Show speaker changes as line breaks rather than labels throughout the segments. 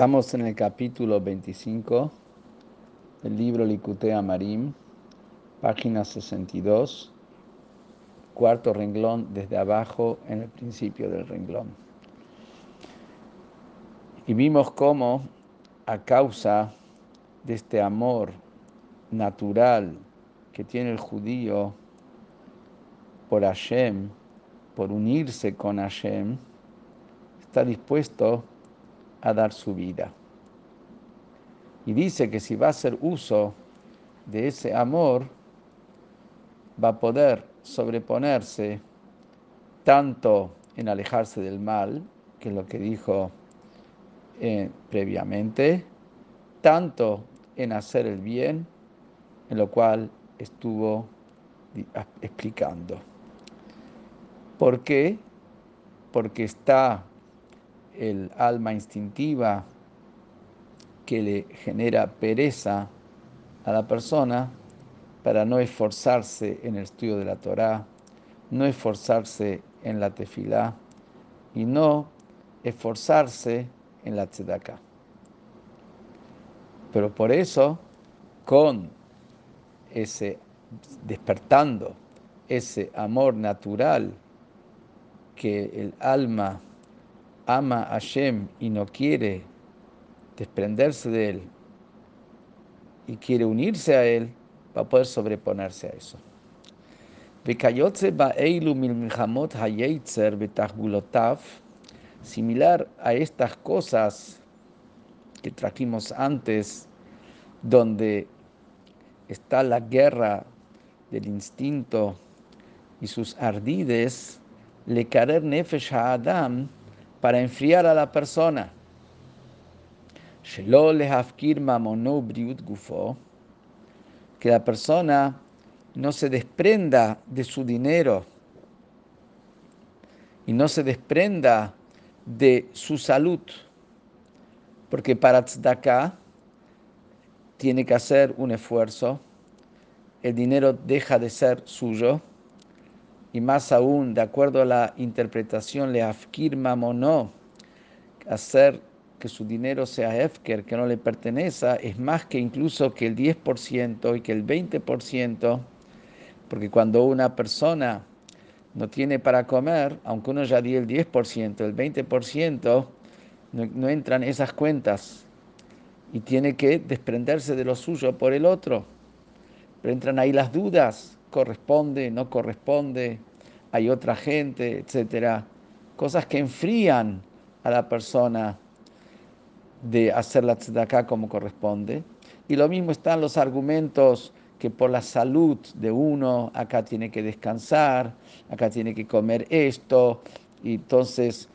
Estamos en el capítulo 25 del libro Licutea Marim, página 62, cuarto renglón desde abajo en el principio del renglón. Y vimos cómo a causa de este amor natural que tiene el judío por Hashem, por unirse con Hashem, está dispuesto a dar su vida. Y dice que si va a hacer uso de ese amor, va a poder sobreponerse tanto en alejarse del mal, que es lo que dijo eh, previamente, tanto en hacer el bien, en lo cual estuvo explicando. ¿Por qué? Porque está el alma instintiva que le genera pereza a la persona para no esforzarse en el estudio de la Torá, no esforzarse en la tefilá y no esforzarse en la tzedakah. Pero por eso, con ese despertando ese amor natural que el alma ama a Hashem y no quiere desprenderse de él y quiere unirse a él, va a poder sobreponerse a eso. Similar a estas cosas que trajimos antes, donde está la guerra del instinto y sus ardides, le karer nefesh adam para enfriar a la persona. Que la persona no se desprenda de su dinero y no se desprenda de su salud, porque para tzedakah tiene que hacer un esfuerzo, el dinero deja de ser suyo y más aún, de acuerdo a la interpretación, le afkir mamonó, hacer que su dinero sea efker, que no le perteneza, es más que incluso que el 10% y que el 20%, porque cuando una persona no tiene para comer, aunque uno ya dio el 10%, el 20%, no, no entran esas cuentas y tiene que desprenderse de lo suyo por el otro. Pero entran ahí las dudas, corresponde, no corresponde, hay otra gente, etcétera. Cosas que enfrían a la persona de hacer la tzedakah como corresponde. Y lo mismo están los argumentos que por la salud de uno, acá tiene que descansar, acá tiene que comer esto, y entonces,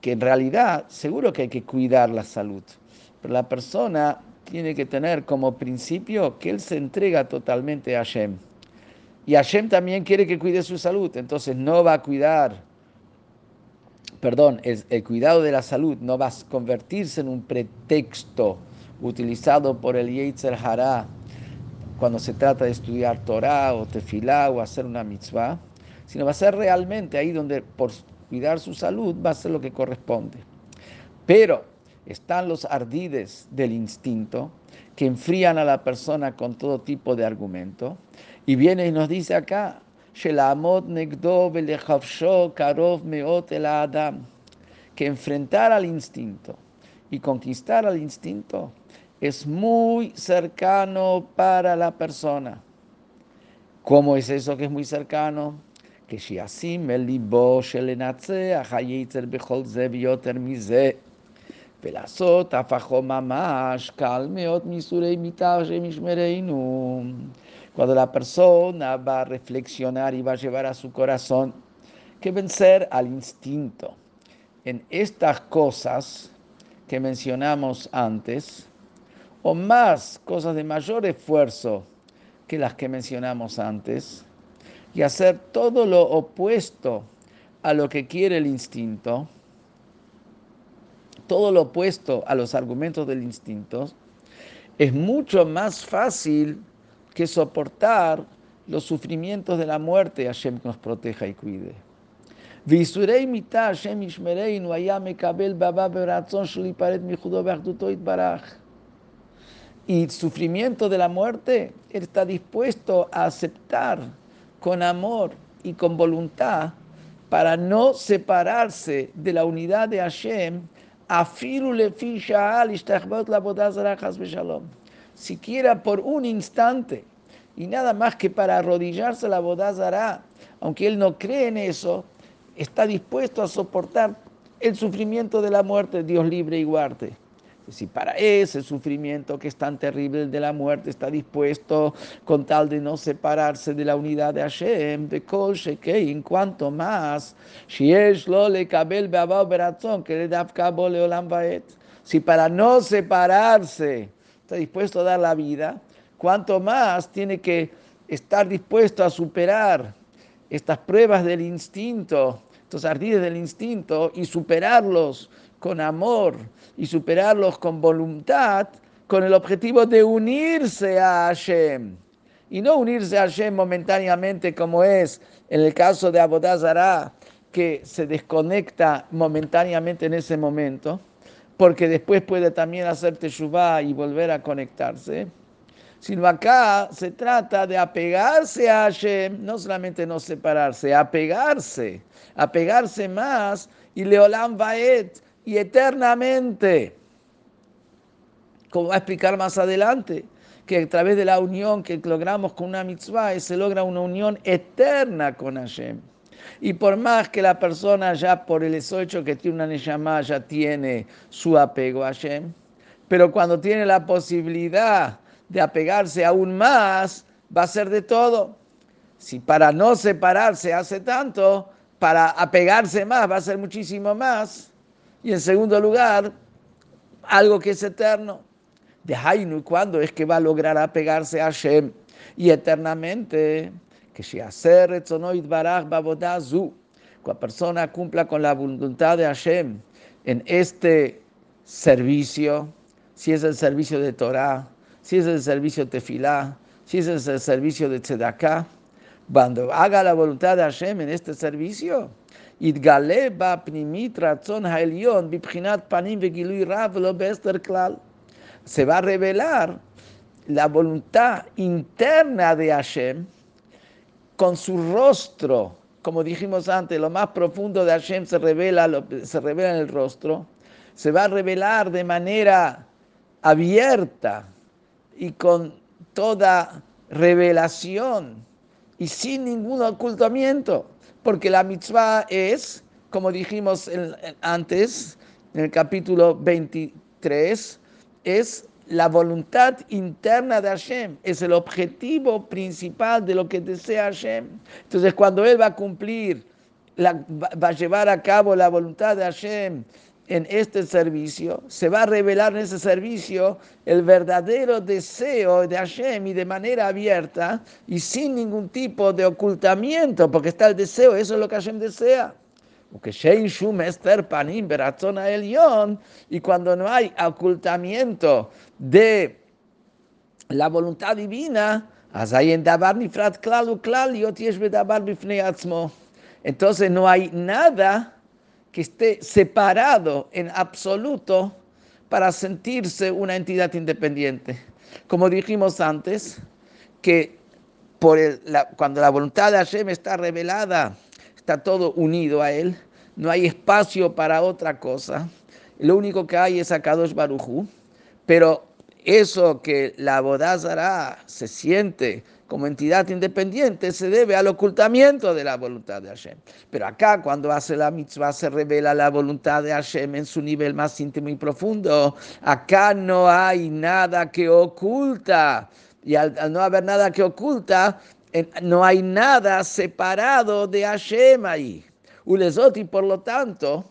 que en realidad seguro que hay que cuidar la salud, pero la persona tiene que tener como principio que él se entrega totalmente a Hashem. Y Hashem también quiere que cuide su salud, entonces no va a cuidar, perdón, el, cuidado de la salud no va a convertirse en un pretexto utilizado por el Yetzer Hará cuando se trata de estudiar Torah o Tefilá o hacer una mitzvah, sino va a ser realmente ahí donde por cuidar su salud va a ser lo que corresponde. Pero están los ardides del instinto que enfrían a la persona con todo tipo de argumento. Y viene y nos dice acá, que enfrentar al instinto y conquistar al instinto es muy cercano para la persona. ¿Cómo es eso que es muy cercano? Que si así ze ולעשות הפכו ממש קל מאוד מיסורי מיתר שמשמרנו. Cuando la persona va a reflexionar y va a llevar a su corazón que vencer al instinto en estas cosas que mencionamos antes, o más cosas de mayor esfuerzo que las que mencionamos antes, y hacer todo lo opuesto a lo que quiere el instinto, todo lo opuesto a los argumentos del instinto, es mucho más fácil que soportar los sufrimientos de la muerte, Hashem nos proteja y cuide. Y sufrimiento de la muerte, él está dispuesto a aceptar con amor y con voluntad para no separarse de la unidad de Hashem Siquiera por un instante, y nada más que para arrodillarse la bodazara, aunque él no cree en eso, está dispuesto a soportar el sufrimiento de la muerte, Dios libre y guarde. Si para ese sufrimiento que es tan terrible de la muerte está dispuesto con tal de no separarse de la unidad de Hashem, de Kol en cuanto más, que le Si para no separarse está dispuesto a dar la vida, cuanto más tiene que estar dispuesto a superar estas pruebas del instinto, estos ardides del instinto y superarlos con amor y superarlos con voluntad, con el objetivo de unirse a Hashem. Y no unirse a Hashem momentáneamente como es en el caso de Abodazara, que se desconecta momentáneamente en ese momento, porque después puede también hacer Teshuvah y volver a conectarse. Sino acá se trata de apegarse a Hashem, no solamente no separarse, apegarse, apegarse más y Leolam Vaet, y eternamente. Como va a explicar más adelante, que a través de la unión que logramos con una mitzvah se logra una unión eterna con Hashem. Y por más que la persona ya por el hecho que tiene una neshama ya tiene su apego a Hashem, pero cuando tiene la posibilidad de apegarse aún más, va a ser de todo. Si para no separarse hace tanto, para apegarse más va a ser muchísimo más. Y en segundo lugar, algo que es eterno. De Hainu, ¿cuándo es que va a lograr apegarse a Hashem? Y eternamente, que si hacer Babodazu, cuando la persona cumpla con la voluntad de Hashem en este servicio, si es el servicio de Torah, si es el servicio de Tefilá, si es el servicio de Tzedakah, cuando haga la voluntad de Hashem en este servicio, se va a revelar la voluntad interna de Hashem con su rostro, como dijimos antes, lo más profundo de Hashem se revela, se revela en el rostro, se va a revelar de manera abierta y con toda revelación y sin ningún ocultamiento porque la mitzvah es, como dijimos antes, en el capítulo 23, es la voluntad interna de Hashem, es el objetivo principal de lo que desea Hashem. Entonces, cuando Él va a cumplir, va a llevar a cabo la voluntad de Hashem en este servicio, se va a revelar en ese servicio el verdadero deseo de Hashem y de manera abierta y sin ningún tipo de ocultamiento, porque está el deseo, eso es lo que Hashem desea. Y cuando no hay ocultamiento de la voluntad divina, entonces no hay nada que esté separado en absoluto para sentirse una entidad independiente. Como dijimos antes, que por cuando la voluntad de Hashem está revelada, está todo unido a Él, no hay espacio para otra cosa. Lo único que hay es Akadosh Barujú, pero eso que la Bodazara se siente como entidad independiente se debe al ocultamiento de la voluntad de Hashem. Pero acá, cuando hace la mitzvah, se revela la voluntad de Hashem en su nivel más íntimo y profundo. Acá no hay nada que oculta. Y al, no haber nada que oculta, no hay nada separado de Hashem ahí. Ulezot, y por lo tanto,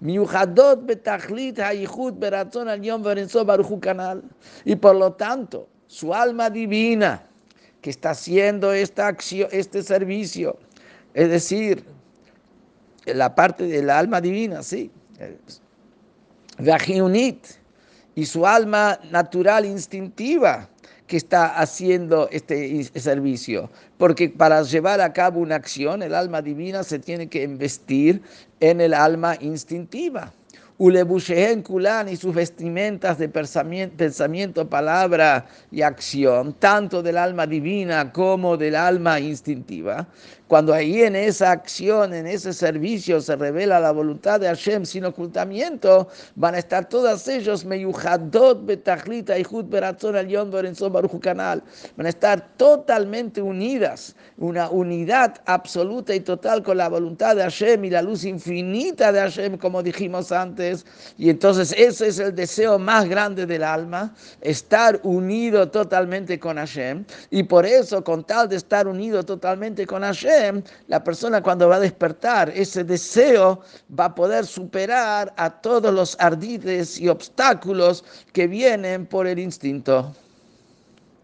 tiena nafshoha elokit veachiunit ulebushehen kulan y por lo tanto, su alma divina que está haciendo esta acción, este servicio, es decir, la parte del alma divina, sí, y su alma natural instintiva, que está haciendo este servicio, porque para llevar a cabo una acción, el alma divina se tiene que investir en el alma instintiva. Ulebushen Kulan y sus vestimentas de pensamiento, palabra y acción, tanto del alma divina como del alma instintiva. Cuando ahí en esa acción, en ese servicio se revela la voluntad de Hashem sin ocultamiento, van a estar todas ellos meyuhadot betachlita y beratzon al canal. Van a estar totalmente unidas, una unidad absoluta y total con la voluntad de Hashem y la luz infinita de Hashem, como dijimos antes. Y entonces ese es el deseo más grande del alma, estar unido totalmente con Hashem. Y por eso, con tal de estar unido totalmente con La persona cuando va a despertar, ese deseo va a poder superar a todos los ardides y obstáculos que vienen por el instinto.